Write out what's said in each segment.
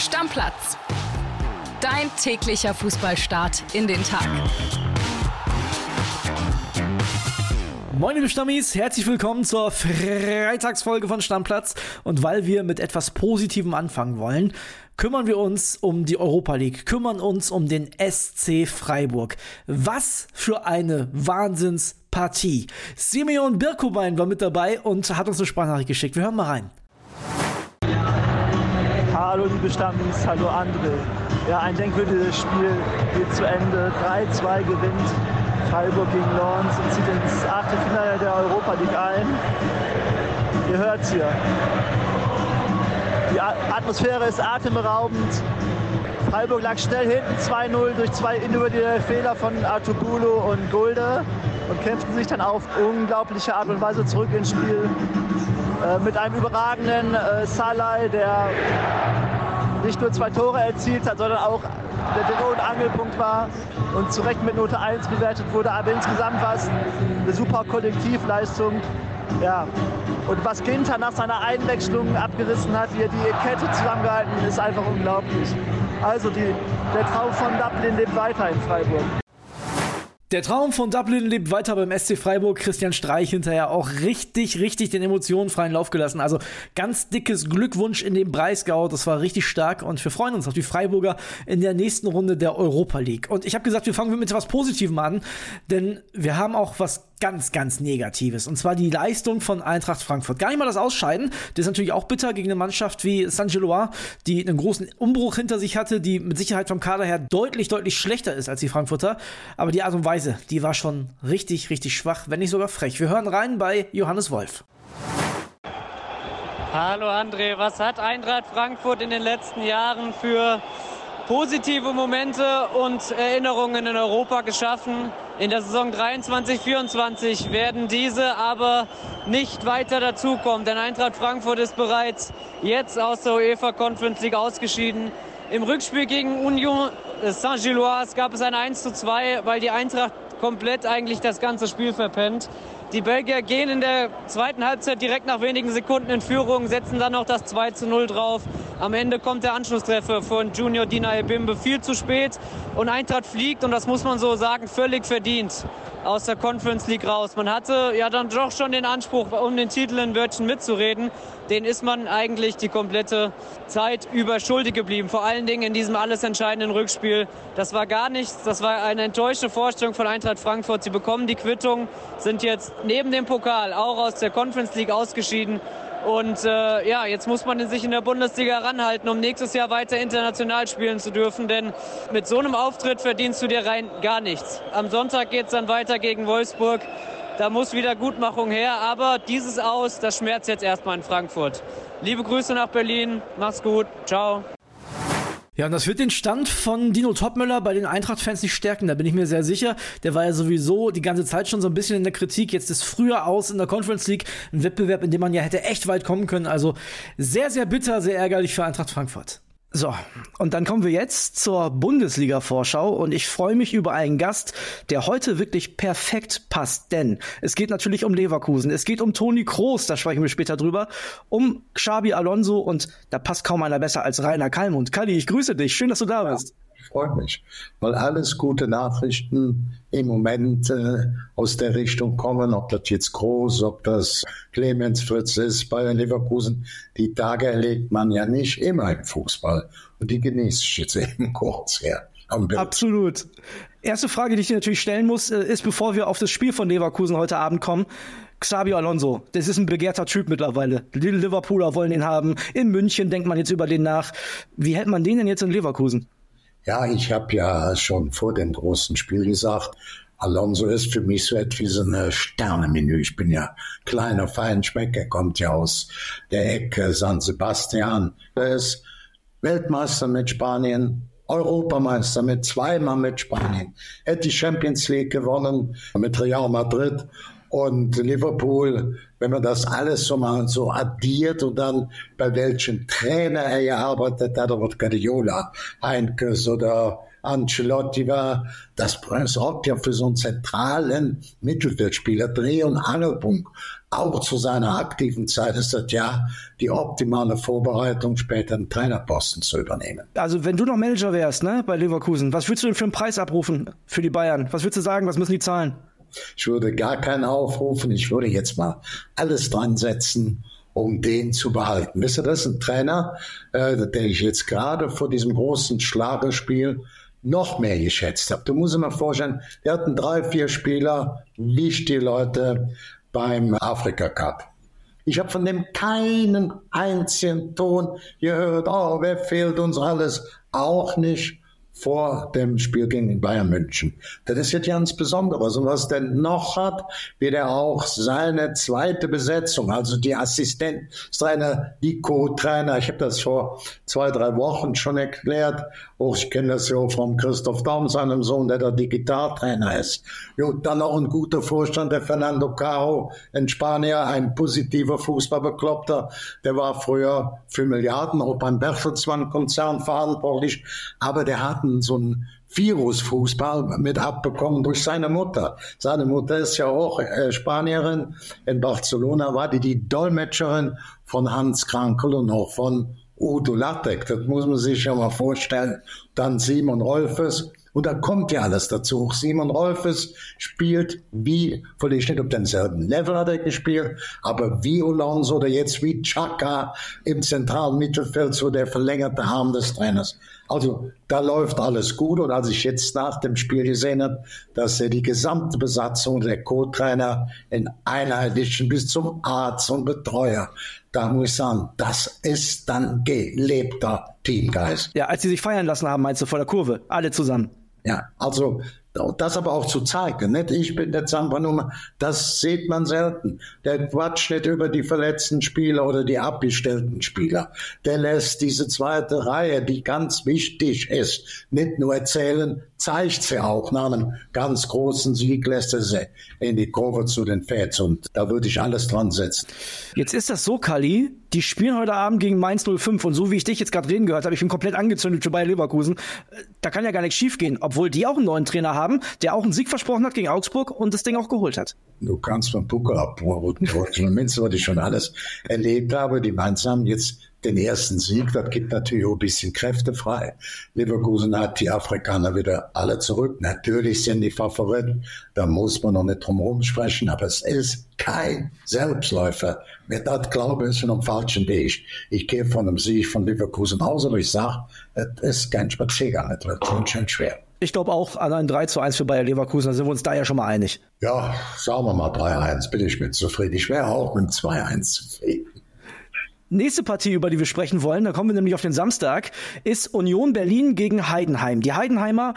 Stammplatz. Dein täglicher Fußballstart in den Tag. Moin liebe Stammis, herzlich willkommen zur Freitagsfolge von Stammplatz. Und weil wir mit etwas Positivem anfangen wollen, kümmern wir uns um die Europa League, kümmern uns um den SC Freiburg. Was für eine Wahnsinnspartie. Simeon Birkubein war mit dabei und hat uns eine Sprachnachricht geschickt. Wir hören mal rein. Hallo liebe Stammis, hallo André. Ja, ein denkwürdiges Spiel geht zu Ende. 3-2 gewinnt Freiburg gegen Lons und zieht ins Achtelfinale der Europa League ein. Ihr hört es hier. Die Atmosphäre ist atemberaubend. Freiburg lag schnell hinten 2-0 durch zwei individuelle Fehler von Artugulo und Gulde und kämpften sich dann auf unglaubliche Art und Weise zurück ins Spiel. Äh, mit einem überragenden äh, Salai, der nicht nur zwei Tore erzielt hat, sondern auch der Dreh- und Angelpunkt war und zu Recht mit Note 1 bewertet wurde. Aber insgesamt war es eine super Kollektivleistung. Ja. Und was Ginter nach seiner Einwechslung abgerissen hat, wie er die Kette zusammengehalten, ist einfach unglaublich. Also die, der Traum von Dublin lebt weiter in Freiburg. Der Traum von Dublin lebt weiter beim SC Freiburg. Christian Streich hinterher auch richtig, richtig den Emotionen freien Lauf gelassen. Also ganz dickes Glückwunsch in den Breisgau. Das war richtig stark und wir freuen uns auf die Freiburger in der nächsten Runde der Europa League. Und ich habe gesagt, wir fangen mit etwas Positivem an, denn wir haben auch was ganz, ganz Negatives. Und zwar die Leistung von Eintracht Frankfurt. Gar nicht mal das Ausscheiden. Das ist natürlich auch bitter gegen eine Mannschaft wie Saint-Gilloise, die einen großen Umbruch hinter sich hatte, die mit Sicherheit vom Kader her deutlich, deutlich schlechter ist als die Frankfurter. Aber die Art und Weise, die war schon richtig, richtig schwach, wenn nicht sogar frech. Wir hören rein bei Johannes Wolf. Hallo André, was hat Eintracht Frankfurt in den letzten Jahren für positive Momente und Erinnerungen in Europa geschaffen? In der Saison 23-24 werden diese aber nicht weiter dazukommen, denn Eintracht Frankfurt ist bereits jetzt aus der UEFA Conference League ausgeschieden. Im Rückspiel gegen Union Saint-Gilloise gab es ein 1 zu 2, weil die Eintracht komplett eigentlich das ganze Spiel verpennt. Die Belgier gehen in der zweiten Halbzeit direkt nach wenigen Sekunden in Führung, setzen dann noch das 2 zu 0 drauf. Am Ende kommt der Anschlusstreffer von Junior Dina Ebimbe viel zu spät und Eintracht fliegt und das muss man so sagen, völlig verdient aus der Conference League raus. Man hatte ja dann doch schon den Anspruch, um den Titel in Wörtchen mitzureden. Den ist man eigentlich die komplette Zeit über schuldig geblieben. Vor allen Dingen in diesem alles entscheidenden Rückspiel. Das war gar nichts. Das war eine enttäuschte Vorstellung von Eintracht Frankfurt. Sie bekommen die Quittung, sind jetzt neben dem Pokal auch aus der Conference League ausgeschieden. Und äh, ja, jetzt muss man sich in der Bundesliga ranhalten, um nächstes Jahr weiter international spielen zu dürfen. Denn mit so einem Auftritt verdienst du dir rein gar nichts. Am Sonntag geht es dann weiter gegen Wolfsburg. Da muss wieder Gutmachung her. Aber dieses Aus, das schmerzt jetzt erstmal in Frankfurt. Liebe Grüße nach Berlin. Mach's gut. Ciao. Ja, und das wird den Stand von Dino Topmöller bei den Eintracht-Fans nicht stärken, da bin ich mir sehr sicher. Der war ja sowieso die ganze Zeit schon so ein bisschen in der Kritik. Jetzt ist früher aus in der Conference League ein Wettbewerb, in dem man ja hätte echt weit kommen können. Also sehr, sehr bitter, sehr ärgerlich für Eintracht Frankfurt. So, und dann kommen wir jetzt zur Bundesliga-Vorschau und ich freue mich über einen Gast, der heute wirklich perfekt passt, denn es geht natürlich um Leverkusen, es geht um Toni Kroos, da sprechen wir später drüber, um Xabi Alonso und da passt kaum einer besser als Rainer Kalmund. Kali, ich grüße dich, schön, dass du da bist. Ja freut mich, weil alles gute Nachrichten im Moment äh, aus der Richtung kommen, ob das jetzt Groß, ob das Clemens Fritz ist, Bayern Leverkusen, die Tage erlebt man ja nicht immer im Fußball und die genieße ich jetzt eben kurz her. Absolut. Erste Frage, die ich dir natürlich stellen muss, äh, ist, bevor wir auf das Spiel von Leverkusen heute Abend kommen, Xabi Alonso, das ist ein begehrter Typ mittlerweile. Die Liverpooler wollen ihn haben. In München denkt man jetzt über den nach. Wie hält man den denn jetzt in Leverkusen? Ja, ich habe ja schon vor dem großen Spiel gesagt, Alonso ist für mich so etwas wie so eine Sternemenü. Ich bin ja kleiner Feinschmeck, er kommt ja aus der Ecke San Sebastian. Er ist Weltmeister mit Spanien, Europameister mit zweimal mit Spanien. Hat die Champions League gewonnen mit Real Madrid und Liverpool, wenn man das alles so mal so addiert und dann bei welchen Trainer er gearbeitet hat, ob Guardiola, Heinkes oder Ancelotti war, das sorgt ja für so einen zentralen Mittelfeldspieler, Dreh- und Angelpunkt. auch zu seiner aktiven Zeit ist das ja die optimale Vorbereitung, später einen Trainerposten zu übernehmen. Also wenn du noch Manager wärst, ne, bei Leverkusen, was würdest du denn für einen Preis abrufen für die Bayern? Was würdest du sagen? Was müssen die zahlen? Ich würde gar keinen aufrufen. Ich würde jetzt mal alles dran setzen, um den zu behalten. Wisst ihr, das ist ein Trainer, äh, den ich jetzt gerade vor diesem großen Schlagerspiel noch mehr geschätzt habe. Du musst dir mal vorstellen, wir hatten drei, vier Spieler, wie die Leute beim Afrika Cup. Ich habe von dem keinen einzigen Ton gehört, oh, wer fehlt uns alles? Auch nicht vor dem Spiel gegen Bayern München. Das ist jetzt ganz Besonderes. Und was der noch hat, wird er auch seine zweite Besetzung, also die Assistenztrainer, die Co-Trainer, ich habe das vor zwei, drei Wochen schon erklärt, auch ich kenne das ja vom Christoph Daum, seinem Sohn, der der Digitaltrainer ist. Jo, dann noch ein guter Vorstand, der Fernando Caro, ein Spanier, ein positiver Fußballbekloppter, der war früher für Milliarden auch beim Bertelsmann-Konzern verantwortlich, aber der hat so einen Virusfußball mit abbekommen durch seine Mutter. Seine Mutter ist ja auch äh, Spanierin. In Barcelona war die die Dolmetscherin von Hans Krankel und auch von Udo Lattek. Das muss man sich ja mal vorstellen. Dann Simon Rolfes. Und da kommt ja alles dazu. Simon Rolfes spielt wie, vielleicht nicht auf denselben Level hat er gespielt, aber wie Alonso oder jetzt wie Chaka im zentralen Mittelfeld, so der verlängerte Arm des Trainers. Also da läuft alles gut. Und als ich jetzt nach dem Spiel gesehen habe, dass er die gesamte Besatzung der Co-Trainer in einheitlichen bis zum Arzt und Betreuer, da muss ich sagen, das ist dann gelebter Teamgeist. Ja, als sie sich feiern lassen haben, meinst du, vor der Kurve, alle zusammen. Ja, also das aber auch zu zeigen. Nicht ich bin der Zampernummer, das sieht man selten. Der quatscht nicht über die verletzten Spieler oder die abgestellten Spieler. Der lässt diese zweite Reihe, die ganz wichtig ist, nicht nur erzählen, zeigt sie auch. Nach einem ganz großen Sieg lässt er sie in die Kurve zu den Fans und da würde ich alles dran setzen. Jetzt ist das so, Kali, die spielen heute Abend gegen Mainz 05 und so wie ich dich jetzt gerade reden gehört habe, ich bin komplett angezündet für Bayer Leverkusen. Da kann ja gar nichts schiefgehen, obwohl die auch einen neuen Trainer haben, der auch einen Sieg versprochen hat gegen Augsburg und das Ding auch geholt hat. Du kannst vom Puckel abrufen, zumindest was ich schon alles erlebt habe. Die Mainz haben jetzt den ersten Sieg, das gibt natürlich auch ein bisschen Kräfte frei. Leverkusen hat die Afrikaner wieder alle zurück. Natürlich sind die Favoriten, da muss man noch nicht drum herum sprechen, aber es ist kein Selbstläufer. Wer das glaube, ist schon am falschen Weg. Ich gehe von einem Sieg von Leverkusen aus, aber ich sage, es ist kein Spaziergang, es wird schon schwer. Ich glaube auch an ein 3 zu 1 für Bayer Leverkusen, da sind wir uns da ja schon mal einig. Ja, sagen wir mal 3-1, bin ich mit zufrieden. Ich wäre auch mit 2-1 zufrieden. Nächste Partie, über die wir sprechen wollen, da kommen wir nämlich auf den Samstag, ist Union Berlin gegen Heidenheim. Die Heidenheimer,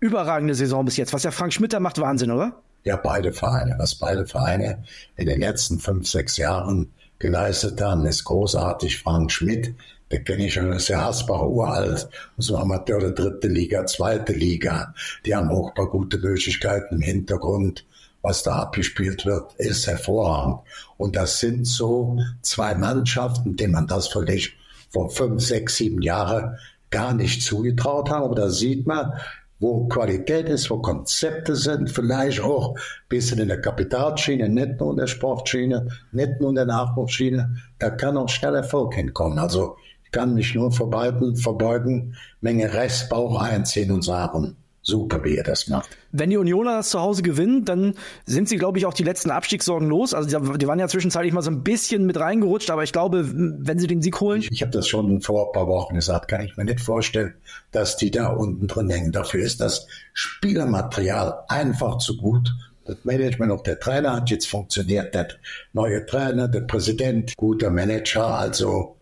überragende Saison bis jetzt. Was der Frank Schmitter macht, Wahnsinn, oder? Ja, beide Vereine. Was beide Vereine in den letzten fünf, sechs Jahren geleistet haben, ist großartig. Frank Schmidt, den kenne ich schon, ist ja Hasbach uralt, so Amateur der dritte Liga, zweite Liga. Die haben auch ein paar gute Möglichkeiten im Hintergrund was da abgespielt wird, ist hervorragend. Und das sind so zwei Mannschaften, denen man das vielleicht vor fünf, sechs, sieben Jahren gar nicht zugetraut haben. Aber da sieht man, wo Qualität ist, wo Konzepte sind, vielleicht auch ein bisschen in der Kapitalschiene, nicht nur in der Sportschiene, nicht nur in der Nachwuchsschiene. Da kann auch schnell Erfolg hinkommen. Also kann mich nur verbeugen, verbeugen Menge Restbauch einziehen und sagen, super, wie er das macht. Wenn die Unioner das zu Hause gewinnen, dann sind sie, glaube ich, auch die letzten Abstiegssorgen los. Also die waren ja zwischenzeitlich mal so ein bisschen mit reingerutscht, aber ich glaube, wenn sie den Sieg holen. Ich, ich habe das schon vor ein paar Wochen gesagt, kann ich mir nicht vorstellen, dass die da unten drin hängen. Dafür ist das Spielermaterial einfach zu gut. Das Management, auch der Trainer hat jetzt funktioniert, der neue Trainer, der Präsident, guter Manager, also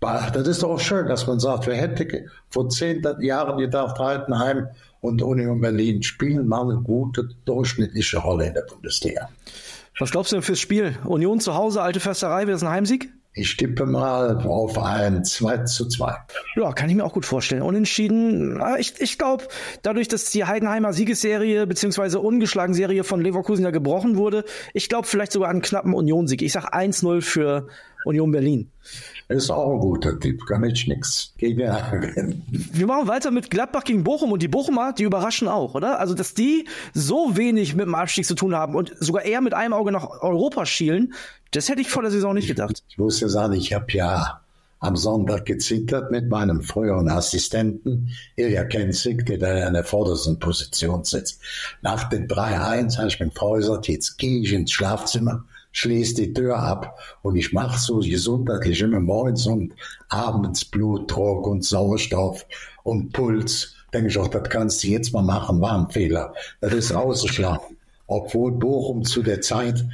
das ist doch auch schön, dass man sagt, wer hätte vor zehn Jahren gedacht, Heidenheim und Union Berlin spielen mal eine gute durchschnittliche Rolle in der Bundesliga. Was glaubst du denn fürs Spiel? Union zu Hause, alte Försterei, wird das ein Heimsieg? Ich tippe mal auf ein 2 zu 2. Ja, kann ich mir auch gut vorstellen. Unentschieden. Ich, ich glaube, dadurch, dass die Heidenheimer Siegesserie bzw. ungeschlagen Serie von Leverkusen ja gebrochen wurde, ich glaube vielleicht sogar einen knappen Union-Sieg. Ich sage 1-0 für Union Berlin. Ist auch ein guter Typ, kann ich nichts gegen erwähnen. Wir machen weiter mit Gladbach gegen Bochum und die Bochumer, die überraschen auch, oder? Also, dass die so wenig mit dem Abstieg zu tun haben und sogar eher mit einem Auge nach Europa schielen, das hätte ich vor der Saison nicht gedacht. Ich, ich muss ja sagen, ich habe ja am Sonntag gezittert mit meinem früheren Assistenten Ilja Kenzig, der da in der vordersten Position sitzt. Nach dem 3-1 habe ich mir geäußert, jetzt gehe ich ins Schlafzimmer, schließe die Tür ab und ich mache so gesundheitlich immer morgens und abends Blutdruck und Sauerstoff und Puls. Denke ich auch, das kannst du jetzt mal machen, war ein Fehler. Das ist ausgeschlafen. Obwohl Bochum zu der Zeit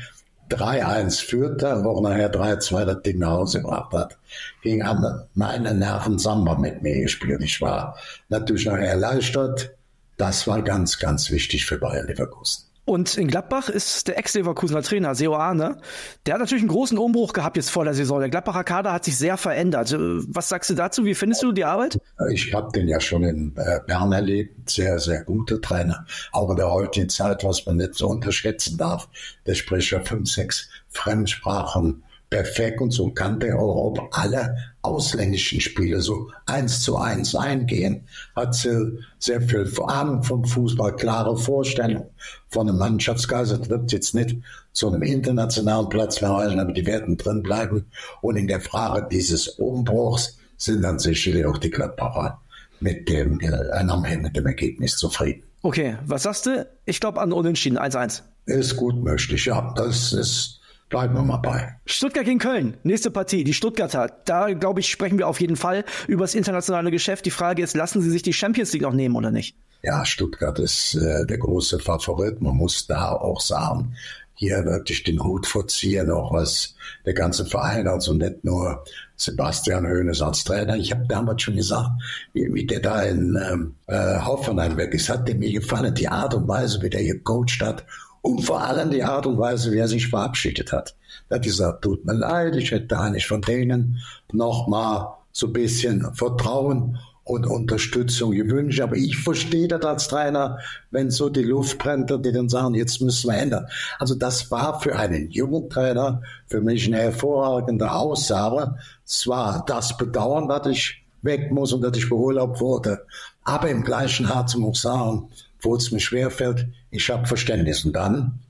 3-1 führte, wo nachher 3-2 das Ding nach Hause gebracht hat, ging an meine Nerven Samba mit mir gespielt. Ich war natürlich nachher erleichtert. Das war ganz, ganz wichtig für Bayern Leverkusen. Und in Gladbach ist der Ex-Leverkusener Trainer Seo der hat natürlich einen großen Umbruch gehabt jetzt vor der Saison. Der Gladbacher Kader hat sich sehr verändert. Äh, was sagst du dazu? Wie findest du die Arbeit? Ich habe den ja schon in äh, Bern erlebt. Sehr, sehr guter Trainer. Auch in der heutigen Zeit, was man nicht so unterschätzen darf. Der spricht ja fünf, sechs Fremdsprachen perfekt und so kann der auf alle ausländischen Spiele so eins zu eins eingehen. Hat sie sehr viel Ahnung vom Fußball, klare Vorstellung von einem Mannschaftsgeist. Das wird jetzt nicht zu einem internationalen Platz verweisen, aber die werden drin bleiben. Und in der Frage dieses Umbruchs sind dann sicherlich auch die Gladbacher mit dem, äh, mit dem Ergebnis zufrieden. Okay, was sagst du? Ich glaube an Unentschieden 1-1. Ist gut möglich, ja. Das ist bleiben wir mal bei. Stuttgart gegen Köln, nächste Partie, die Stuttgarter. Da, glaube ich, sprechen wir auf jeden Fall über das internationale Geschäft. Die Frage ist, lassen sie sich die Champions League noch nehmen oder nicht? Ja, Stuttgart ist äh, der große Favorit. Man muss da auch sagen, hier wirklich den Hut vorziehen, auch was der ganze Verein, also nicht nur Sebastian Hoeneß als Trainer. Ich habe damals schon gesagt, wie, wie der da in ähm, äh, Hoffenheim weg ist, hat mir gefallen, die Art und Weise, wie der hier coacht hat und vor allem die Art und Weise, wie er sich verabschiedet hat. Er hat gesagt, tut mir leid, ich hätte eigentlich von denen noch mal so ein bisschen Vertrauen und Unterstützung gewünscht. Aber ich verstehe das als Trainer, wenn so die Luft brennt und die dann sagen, jetzt müssen wir ändern. Also das war für einen jungen Trainer für mich eine hervorragende Aussage. Es war das Bedauern, dass ich weg muss und dass ich beurlaubt wurde. Aber im gleichen Herzen muss ich sagen, wo es mir schwerfällt, ich habe Verständnis. Und dann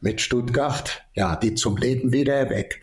mit Stuttgart, ja, die zum Leben wieder erweckt,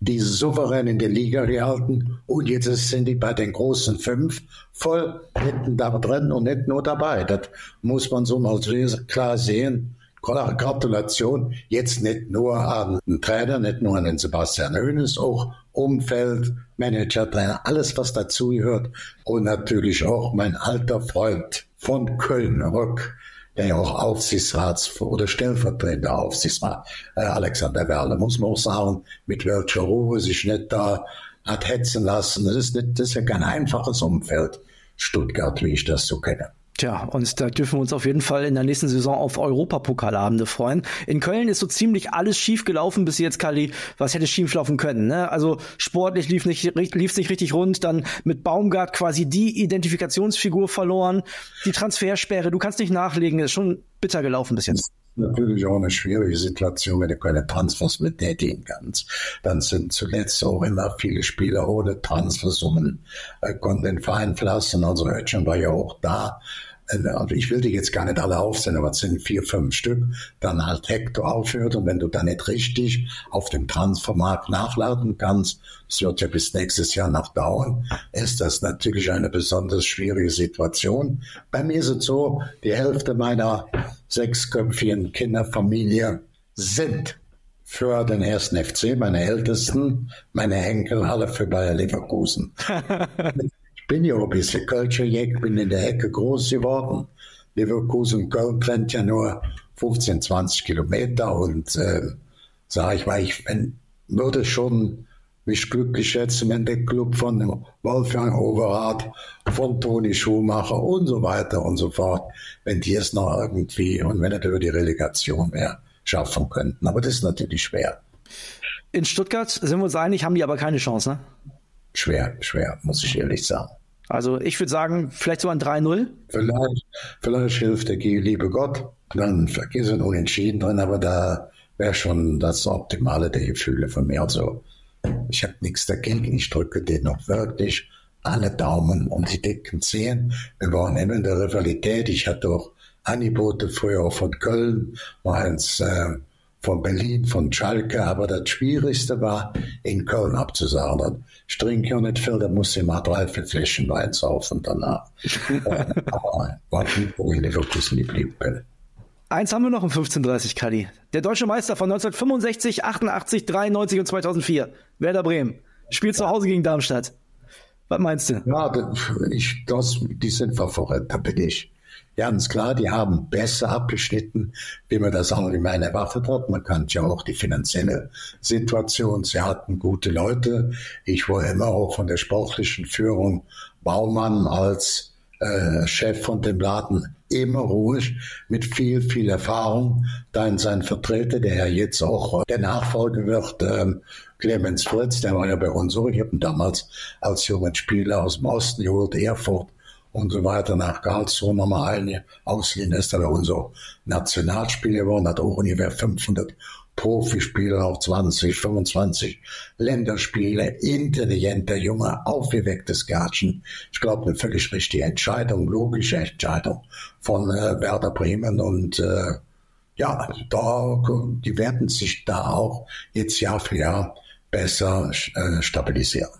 die souverän in der Liga gehalten und jetzt sind die bei den großen fünf voll mitten da drin und nicht nur dabei. Das muss man so mal klar sehen. Gratulation jetzt nicht nur an den Trainer, nicht nur an den Sebastian Hoeneß, auch Umfeld, Manager, Trainer, alles was dazugehört und natürlich auch mein alter Freund von Köln, Rück, der ja auch Aufsichtsrats- oder stellvertretender Aufsichtsrat, äh, Alexander Werle, muss man auch sagen, mit welcher Ruhe sich nicht da hat hetzen lassen. Das ist, nicht, das ist ja kein einfaches Umfeld, Stuttgart, wie ich das so kenne. Tja, und da dürfen wir uns auf jeden Fall in der nächsten Saison auf Europapokalabende freuen. In Köln ist so ziemlich alles schief gelaufen bis jetzt, Kali. Was hätte schief laufen können? Ne? Also sportlich lief nicht lief nicht richtig rund. Dann mit Baumgart quasi die Identifikationsfigur verloren. Die Transfersperre, du kannst nicht nachlegen. Ist schon bitter gelaufen bis jetzt natürlich auch eine schwierige Situation, wenn du keine Transfers mit tätigen kannst. Dann sind zuletzt auch immer viele Spieler ohne Transfersummen, äh, konnten den Verein verlassen. Also Ötchen war ja auch da. Also ich will die jetzt gar nicht alle aufzählen, aber es sind vier, fünf Stück, dann halt Hector aufhört und wenn du dann nicht richtig auf dem Transfermarkt nachladen kannst, das wird ja bis nächstes Jahr noch dauern, ist das natürlich eine besonders schwierige Situation. Bei mir ist es so, die Hälfte meiner sechsköpfigen Kinderfamilie sind für den ersten FC, meine Ältesten, meine Henkel alle für Bayer Leverkusen. bin ja ein bisschen Kölscher-Jäck, bin in der Ecke groß geworden. Leverkusen Köln trennt ja nur 15, 20 Kilometer und äh, sage ich mal, ich wenn, würde schon mich glücklich schätzen, wenn der Club von Wolfgang Overath, von Toni Schumacher und so weiter und so fort, wenn die es noch irgendwie und wenn es über die Relegation wäre, schaffen könnten. Aber das ist natürlich schwer. In Stuttgart sind wir uns einig, haben die aber keine Chance, ne? Schwer, schwer, muss ich ehrlich sagen. Also ich würde sagen, vielleicht so ein 3-0. Vielleicht, vielleicht hilft der liebe Gott. Dann vergiss ein Unentschieden drin, aber da wäre schon das Optimale der Gefühle von mir. Also Ich habe nichts dagegen. Ich drücke den noch wirklich alle Daumen und die dicken Zehen. Wir waren immer in der Rivalität. Ich hatte auch Angebote früher auch von Köln, mal eins äh, von Berlin, von Schalke, aber das Schwierigste war, in Köln abzusagen. Ich trinke ja nicht viel, da muss ich mal drei, vier Flaschen Wein saufen danach. aber war gut, wo ich Leverkusen geblieben bin. Eins haben wir noch im 1530, Kadi. Der deutsche Meister von 1965, 88, 93 und 2004. Werder Bremen. Spielt zu Hause gegen Darmstadt. Was meinst du? Ja, ich, das, die sind Favorit, da bin ich. Ganz klar, die haben besser abgeschnitten, wie man das allgemein erwartet hat. Man kannte ja auch die finanzielle Situation. Sie hatten gute Leute. Ich war immer auch von der sportlichen Führung Baumann als äh, Chef von dem Laden immer ruhig, mit viel, viel Erfahrung. Dann sein Vertreter, der ja jetzt auch der Nachfolger wird, ähm, Clemens Fritz, der war ja bei uns so. Ich habe ihn damals als junger Spieler aus dem Osten geholt, Erfurt und so weiter nach Karlsruhe nochmal eine ausliehen. ist aber unser Nationalspieler geworden, hat auch ungefähr 500 Profispieler, auch 20, 25 Länderspiele, intelligenter Junge, aufgewecktes Gatschen. Ich glaube, eine völlig richtige Entscheidung, logische Entscheidung von äh, Werder Bremen und äh, ja, da, die werden sich da auch jetzt Jahr für Jahr besser äh, stabilisieren.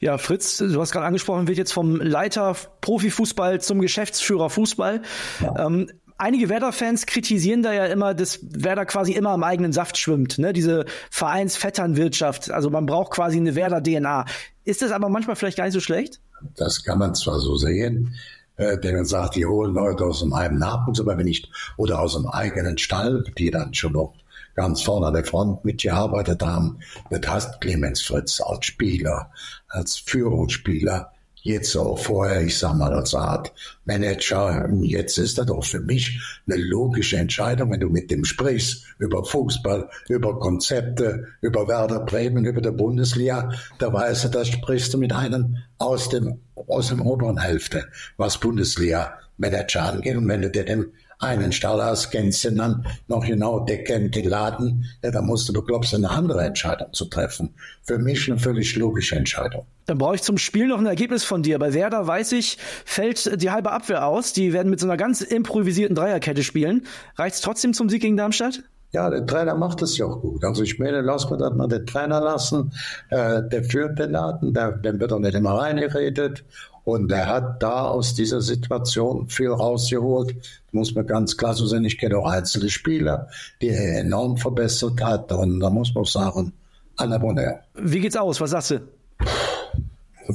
Ja, Fritz, du hast gerade angesprochen, wird jetzt vom Leiter Profifußball zum Geschäftsführer Fußball. Ja. Ähm, einige Werder-Fans kritisieren da ja immer, dass Werder quasi immer im eigenen Saft schwimmt, ne? Diese Vereinsvetternwirtschaft. Also man braucht quasi eine Werder-DNA. Ist das aber manchmal vielleicht gar nicht so schlecht? Das kann man zwar so sehen, äh, der man sagt, die holen Leute aus dem eigenen Nachwuchs, aber wenn nicht, oder aus dem eigenen Stall, die dann schon noch ganz vorne an der Front mitgearbeitet haben. Das heißt Clemens Fritz als Spieler, als Führungsspieler, jetzt auch vorher, ich sag mal, als Art Manager. Jetzt ist das doch für mich eine logische Entscheidung, wenn du mit dem sprichst über Fußball, über Konzepte, über Werder Bremen, über die Bundesliga. Da weißt du, da sprichst du mit einem aus dem, aus dem oberen Hälfte, was Bundesliga Manager angeht. Und wenn du dir den einen Stall hast, kennst du dann noch genau, der kennt den Laden, ja, da musst du beklopst eine andere Entscheidung zu treffen. Für mich eine völlig logische Entscheidung. Dann brauche ich zum Spiel noch ein Ergebnis von dir. Bei Werder weiß ich, fällt die halbe Abwehr aus. Die werden mit so einer ganz improvisierten Dreierkette spielen. Reicht es trotzdem zum Sieg gegen Darmstadt? Ja, der Trainer macht das ja auch gut. Also ich meine, lass mal den Trainer lassen. Äh, der führt den Laden, der, dem wird auch nicht immer reingeredet. Und er hat da aus dieser Situation viel rausgeholt. Muss man ganz klar so sehen. Ich kenne auch einzelne Spieler, die er enorm verbessert hat. Und da muss man sagen, à la bonheur. Wie geht's aus? Was sagst du?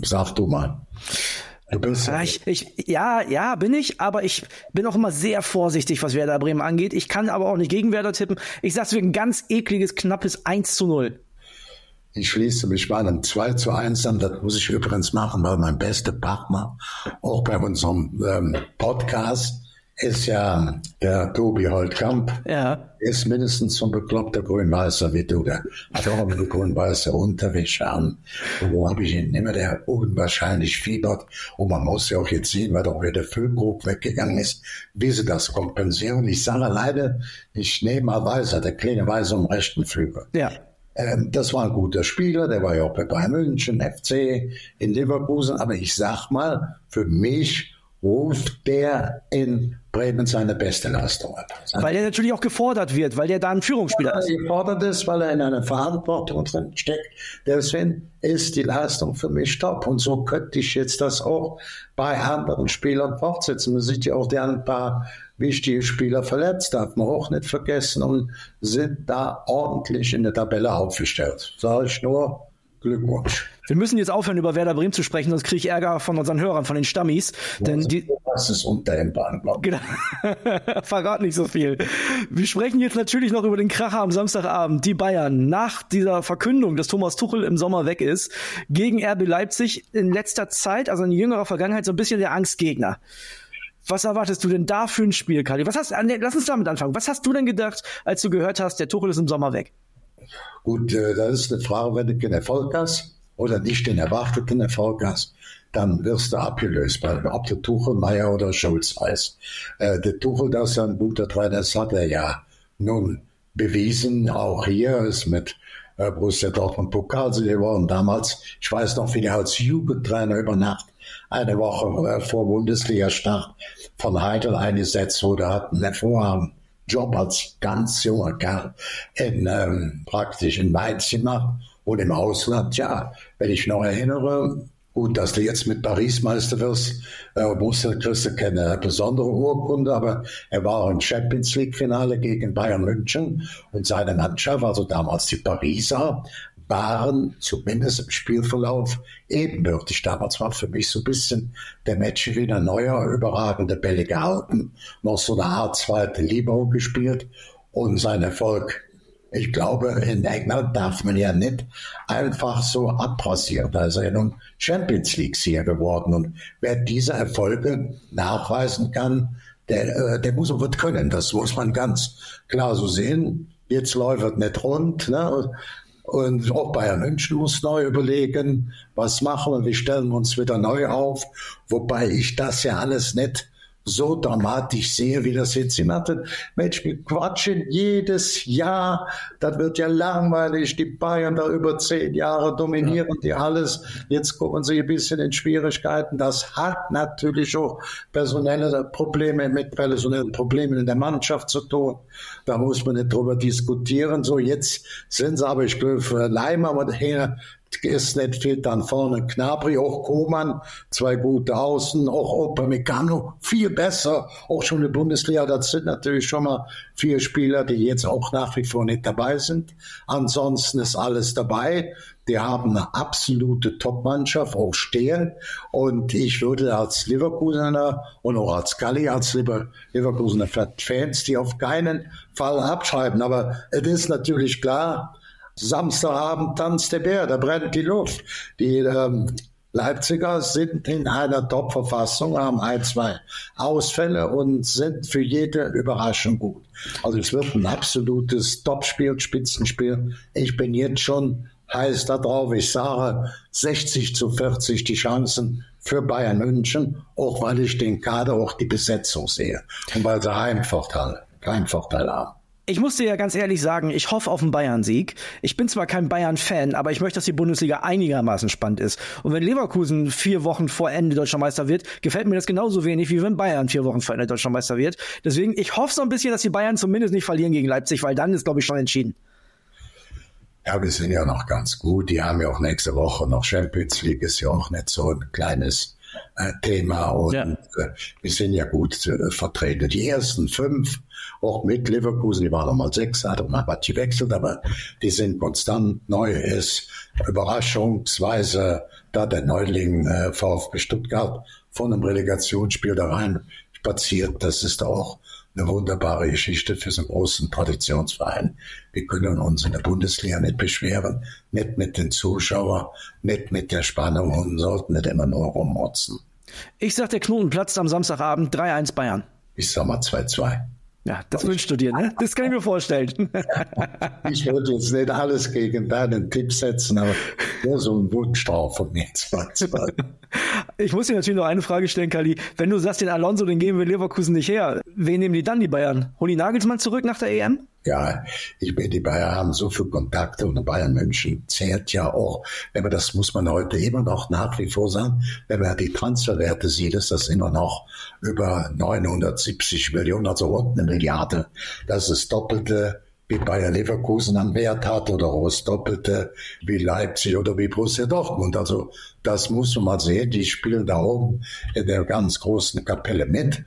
Sag du mal. Du bist ja, ich, ich, ja, ja, bin ich, aber ich bin auch immer sehr vorsichtig, was Werder Bremen angeht. Ich kann aber auch nicht gegen Werder tippen. Ich sag's ein ganz ekliges, knappes 1 zu 0. Ich schließe mich bei einem 2 zu 1 an. Das muss ich übrigens machen, weil mein bester Partner auch bei unserem ähm, Podcast ist ja der Tobi Holtkamp. Ja. Ist mindestens so ein bekloppter Grün-Weißer wie du. Der hat auch eine grün-weiße Unterwäsche an. Und wo habe ich ihn immer, der unwahrscheinlich fiebert. Und man muss ja auch jetzt sehen, weil doch wieder der Füllkrug weggegangen ist, wie sie das kompensieren. Ich sage leider, ich nehme mal Weißer, der kleine Weißer am rechten Flügel. Ja. Ähm, das war ein guter Spieler, der war ja auch bei Bayern München, FC, in Leverkusen. Aber ich sag mal, für mich ruft der in Bremen seine beste Leistung ab. Weil er natürlich auch gefordert wird, weil er da ein Führungsspieler ist. Er gefordert ist, weil er in einer Verantwortung drin steckt. Deswegen ist die Leistung für mich top. Und so könnte ich jetzt das auch bei anderen Spielern fortsetzen. Man sieht ja auch, der ein paar wichtige Spieler verletzt, darf man auch nicht vergessen und sind da ordentlich in der Tabelle aufgestellt. Sage ich nur, Glückwunsch. Wir müssen jetzt aufhören, über Werder Bremen zu sprechen, sonst kriege ich Ärger von unseren Hörern, von den Stammis. Ja, denn die, das ist unter dem Bahnblock. Genau. Verrat nicht so viel. Wir sprechen jetzt natürlich noch über den Kracher am Samstagabend. Die Bayern nach dieser Verkündung, dass Thomas Tuchel im Sommer weg ist, gegen RB Leipzig in letzter Zeit, also in jüngerer Vergangenheit, so ein bisschen der Angstgegner. Was erwartest du denn da für ein Spiel, Kali? Was hast, lass uns damit anfangen. Was hast du denn gedacht, als du gehört hast, der Tuchel ist im Sommer weg? Gut, äh, das ist eine Frage, wenn du keinen Erfolg hast oder nicht den erwarteten Erfolg hast, dann wirst du abgelöst, ob du Tuchel, Meier oder Schulz heißt. Äh, der Tuchel, das ist ja ein guter Trainer, das hat er ja nun bewiesen. Auch hier ist mit äh, Borussia Dortmund Pokalsieger geworden damals. Ich weiß noch, wie er als Jugendtrainer über Nacht eine Woche äh, vor Bundesliga-Start von Heidel eingesetzt wurde, hat einen hervorragenden Job als ganz junger Kerl in, ähm, praktisch in Mainz gemacht und im Ausland. Ja, wenn ich noch erinnere, Gut, dass du jetzt mit Paris Meister wirst, äh, musst du, keine besondere Urkunde, aber er war im Champions League Finale gegen Bayern München und seine Mannschaft, also damals die Pariser, waren zumindest im Spielverlauf ebenbürtig. Damals war für mich so ein bisschen der Match wieder neuer, überragende Bälle gehalten, noch so eine Art zweite Libero gespielt und sein Erfolg ich glaube, in England darf man ja nicht einfach so abrasieren. Da ist er ja nun Champions League-Sieger geworden. Und wer diese Erfolge nachweisen kann, der, äh, der muss und können. Das muss man ganz klar so sehen. Jetzt läuft es nicht rund. Ne? Und auch Bayern München muss neu überlegen, was machen wir, wie stellen wir uns wieder neu auf. Wobei ich das ja alles nicht so dramatisch sehe, wie das jetzt. Sie machten, Mensch, wir quatschen jedes Jahr. Das wird ja langweilig. Die Bayern da über zehn Jahre dominieren die alles. Jetzt kommen sie ein bisschen in Schwierigkeiten. Das hat natürlich auch personelle Probleme mit personellen Problemen in der Mannschaft zu tun. Da muss man nicht drüber diskutieren. So, jetzt sind sie aber, ich glaube, Leimer und her nicht fehlt dann vorne Knabri, auch Koman, zwei gute Außen, auch Upamecano, viel besser, auch schon in der Bundesliga. Das sind natürlich schon mal vier Spieler, die jetzt auch nach wie vor nicht dabei sind. Ansonsten ist alles dabei. Die haben eine absolute Top-Mannschaft, auch stehen. Und ich würde als Leverkusener und auch als Galli, als Leverkusener Fans, die auf keinen Fall abschreiben. Aber es ist natürlich klar, Samstagabend tanzt der Bär, da brennt die Luft. Die ähm, Leipziger sind in einer Top-Verfassung, haben ein, zwei Ausfälle und sind für jede Überraschung gut. Also es wird ein absolutes Topspiel, Spitzenspiel. Ich bin jetzt schon heiß darauf. Ich sage 60 zu 40 die Chancen für Bayern München, auch weil ich den Kader, auch die Besetzung sehe und weil sie Heimvorteil, Heimvorteil haben. Ich muss dir ja ganz ehrlich sagen, ich hoffe auf einen Bayern-Sieg. Ich bin zwar kein Bayern-Fan, aber ich möchte, dass die Bundesliga einigermaßen spannend ist. Und wenn Leverkusen vier Wochen vor Ende Deutscher Meister wird, gefällt mir das genauso wenig, wie wenn Bayern vier Wochen vor Ende Deutscher Meister wird. Deswegen, ich hoffe so ein bisschen, dass die Bayern zumindest nicht verlieren gegen Leipzig, weil dann ist, glaube ich, schon entschieden. Ja, wir sind ja noch ganz gut. Die haben ja auch nächste Woche noch Champions League, ist ja auch nicht so ein kleines äh, Thema. Und ja. äh, wir sind ja gut äh, vertreten. Die ersten fünf auch mit Leverkusen, die waren nochmal sechs, hat mal was gewechselt, aber die sind konstant. Neu ist überraschungsweise da der Neuling äh, VfB Stuttgart von einem Relegationsspiel da rein spaziert. Das ist auch eine wunderbare Geschichte für so einen großen Traditionsverein. Wir können uns in der Bundesliga nicht beschweren, nicht mit den Zuschauern, nicht mit der Spannung und sollten nicht immer nur rummotzen. Ich sag, der Knoten platzt am Samstagabend 3-1 Bayern. Ich sag mal 2-2. Ja, das wünschst du dir, ne? Das kann ich mir vorstellen. ich würde jetzt nicht alles gegen deinen Tipp setzen, aber ja, so ein Wunsch drauf von mir. Ich muss dir natürlich noch eine Frage stellen, Kali. Wenn du sagst, den Alonso, den geben wir Leverkusen nicht her, wen nehmen die dann, die Bayern? Holen die Nagelsmann zurück nach der EM? Ja, ich meine, die Bayern haben so viele Kontakte und Bayern München zählt ja auch, man das muss man heute immer noch nach wie vor sagen, wenn man die Transferwerte sieht, ist das immer noch über 970 Millionen, also rund eine Milliarde. Das ist Doppelte wie Bayer Leverkusen an Wert hat oder das Doppelte wie Leipzig oder wie Borussia Dortmund. Also das muss man mal sehen. Die spielen da oben in der ganz großen Kapelle mit.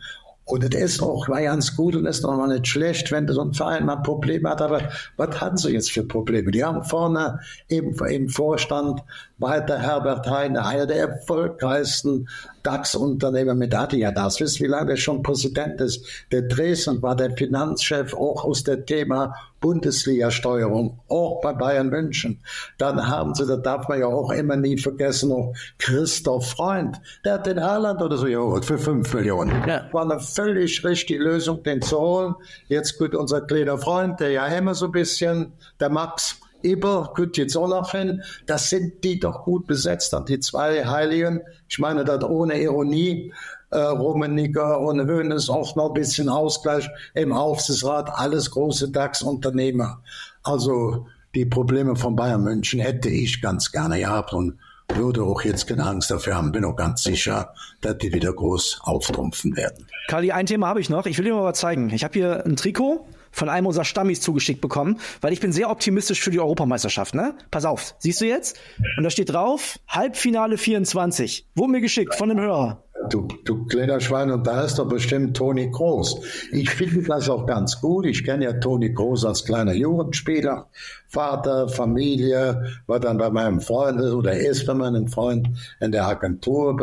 Und es ist auch war ganz gut und ist noch mal nicht schlecht, wenn so ein Verein mal Probleme hat. Aber was haben sie jetzt für Probleme? Die haben vorne eben im Vorstand Walter Herbert Heine, einer der erfolgreichsten DAX-Unternehmer mit Adidas. Wisst ihr, wie lange er schon Präsident ist? Der Dresden war der Finanzchef auch aus dem Thema Bundesliga-Steuerung, auch bei Bayern München. Dann haben sie, da darf man ja auch immer nie vergessen, noch Christoph Freund. Der hat den Haaland oder so geholt für fünf Millionen. Ja. War eine völlig richtige Lösung, den zu holen. Jetzt gut, unser kleiner Freund, der ja immer so ein bisschen, der Max, Eber, noch hin, das sind die doch gut besetzt. Und die zwei Heiligen, ich meine das ohne Ironie, äh, Rummenigge und Höhnes auch noch ein bisschen Ausgleich im Aufsichtsrat, alles große DAX-Unternehmer. Also die Probleme von Bayern München hätte ich ganz gerne gehabt und würde auch jetzt keine Angst dafür haben. Bin auch ganz sicher, dass die wieder groß auftrumpfen werden. Kali, ein Thema habe ich noch. Ich will dir mal was zeigen. Ich habe hier ein Trikot von einem unserer Stammis zugeschickt bekommen, weil ich bin sehr optimistisch für die Europameisterschaft, ne? Pass auf, siehst du jetzt? Und da steht drauf, Halbfinale 24. Wurde mir geschickt von einem Hörer. Du, du kleiner und da ist doch bestimmt Toni Groß. Ich finde das auch ganz gut. Ich kenne ja Toni Groß als kleiner Jugendspieler. Vater, Familie, war dann bei meinem Freund oder ist bei meinem Freund in der Agentur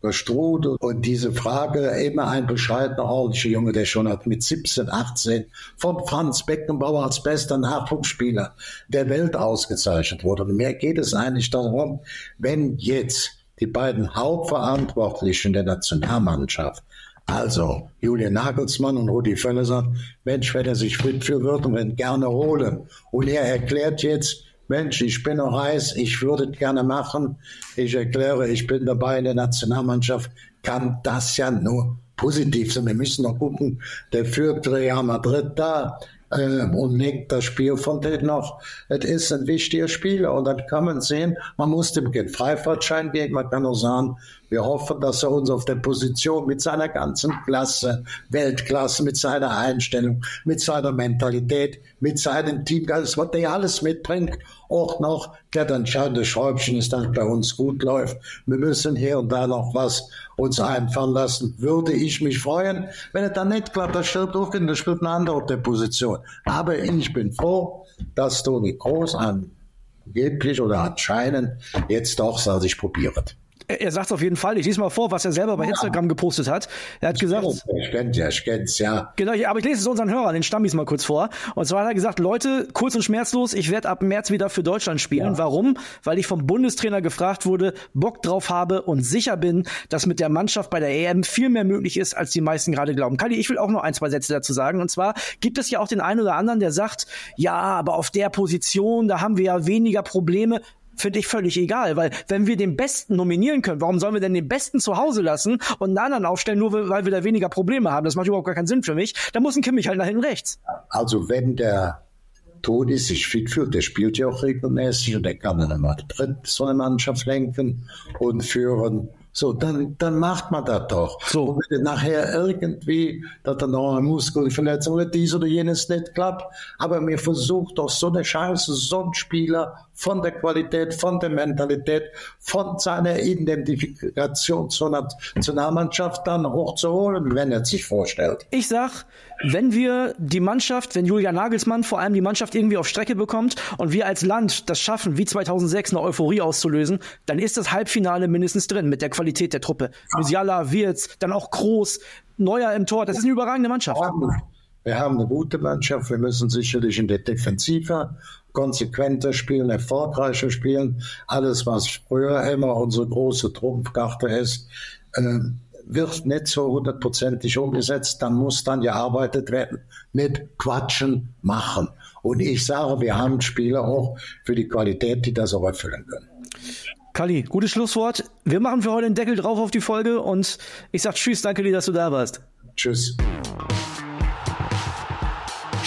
bestrudelt. Und diese Frage, immer ein bescheidener, ordentlicher Junge, der schon hat mit 17, 18 von Franz Beckenbauer als bester Nachwuchsspieler der Welt ausgezeichnet wurde. Und mehr geht es eigentlich darum, wenn jetzt die beiden Hauptverantwortlichen der Nationalmannschaft, also Julian Nagelsmann und Rudi Völler, sagen, Mensch, wenn er sich fit für wird und wenn gerne holen. Und er erklärt jetzt, Mensch, ich bin noch heiß, ich würde gerne machen. Ich erkläre, ich bin dabei in der Nationalmannschaft, kann das ja nur positiv sein. Wir müssen noch gucken, der führt Real Madrid da, äh, und nickt das Spiel von denen noch. Es ist ein wichtiger Spieler und dann kann man sehen, man muss dem Freifahrtschein geben, man kann nur sagen, wir hoffen, dass er uns auf der Position mit seiner ganzen Klasse, Weltklasse, mit seiner Einstellung, mit seiner Mentalität, mit seinem Teamgeist, was der alles mitbringt, auch noch der entscheidende Schräubchen ist, dass bei uns gut läuft. Wir müssen hier und da noch was uns einfallen lassen. Würde ich mich freuen, wenn es dann nicht klappt, das stirbt auch in, das spielt eine andere auf der Position. Aber ich bin froh, dass Toni Groß angeblich oder anscheinend jetzt doch sich probiert. Er sagt es auf jeden Fall. Ich lese mal vor, was er selber bei ja. Instagram gepostet hat. Er hat ich gesagt. Ich kenne ja, ich kenn's ja. Genau, aber ich lese es unseren Hörern, den Stammis mal kurz vor. Und zwar hat er gesagt, Leute, kurz und schmerzlos, ich werde ab März wieder für Deutschland spielen. Ja. Warum? Weil ich vom Bundestrainer gefragt wurde, Bock drauf habe und sicher bin, dass mit der Mannschaft bei der EM viel mehr möglich ist, als die meisten gerade glauben. Kali, ich will auch noch ein, zwei Sätze dazu sagen. Und zwar gibt es ja auch den einen oder anderen, der sagt, ja, aber auf der Position, da haben wir ja weniger Probleme finde ich völlig egal, weil wenn wir den Besten nominieren können, warum sollen wir denn den Besten zu Hause lassen und einen anderen aufstellen, nur weil wir da weniger Probleme haben? Das macht überhaupt gar keinen Sinn für mich. Da muss ein Kimmich halt nach hinten rechts. Also wenn der Tod ist, sich fit fühlt, der spielt ja auch regelmäßig und der kann dann immer dritt so eine Mannschaft lenken und führen. So, dann, dann macht man das doch. So. Und wenn nachher irgendwie, dass dann noch eine Muskelverletzung oder dies oder jenes nicht klappt, aber mir versucht doch so eine Chance, so ein Spieler von der Qualität, von der Mentalität, von seiner Identifikation zur Nationalmannschaft dann hochzuholen, wenn er sich vorstellt. Ich sag, wenn wir die Mannschaft, wenn Julian Nagelsmann vor allem die Mannschaft irgendwie auf Strecke bekommt und wir als Land das schaffen, wie 2006 eine Euphorie auszulösen, dann ist das Halbfinale mindestens drin mit der Qualität der Truppe. Musiala, Wirtz, dann auch Groß, Neuer im Tor. Das ist eine überragende Mannschaft. Wir haben eine gute Mannschaft. Wir müssen sicherlich in der Defensive konsequenter spielen, erfolgreicher spielen. Alles, was früher immer unsere große Trumpfkarte ist, äh, wird nicht so hundertprozentig umgesetzt. Dann muss dann gearbeitet werden mit Quatschen machen. Und ich sage, wir haben Spieler auch für die Qualität, die das auch erfüllen können. Kali, gutes Schlusswort. Wir machen für heute den Deckel drauf auf die Folge und ich sage Tschüss, danke dir, dass du da warst. Tschüss.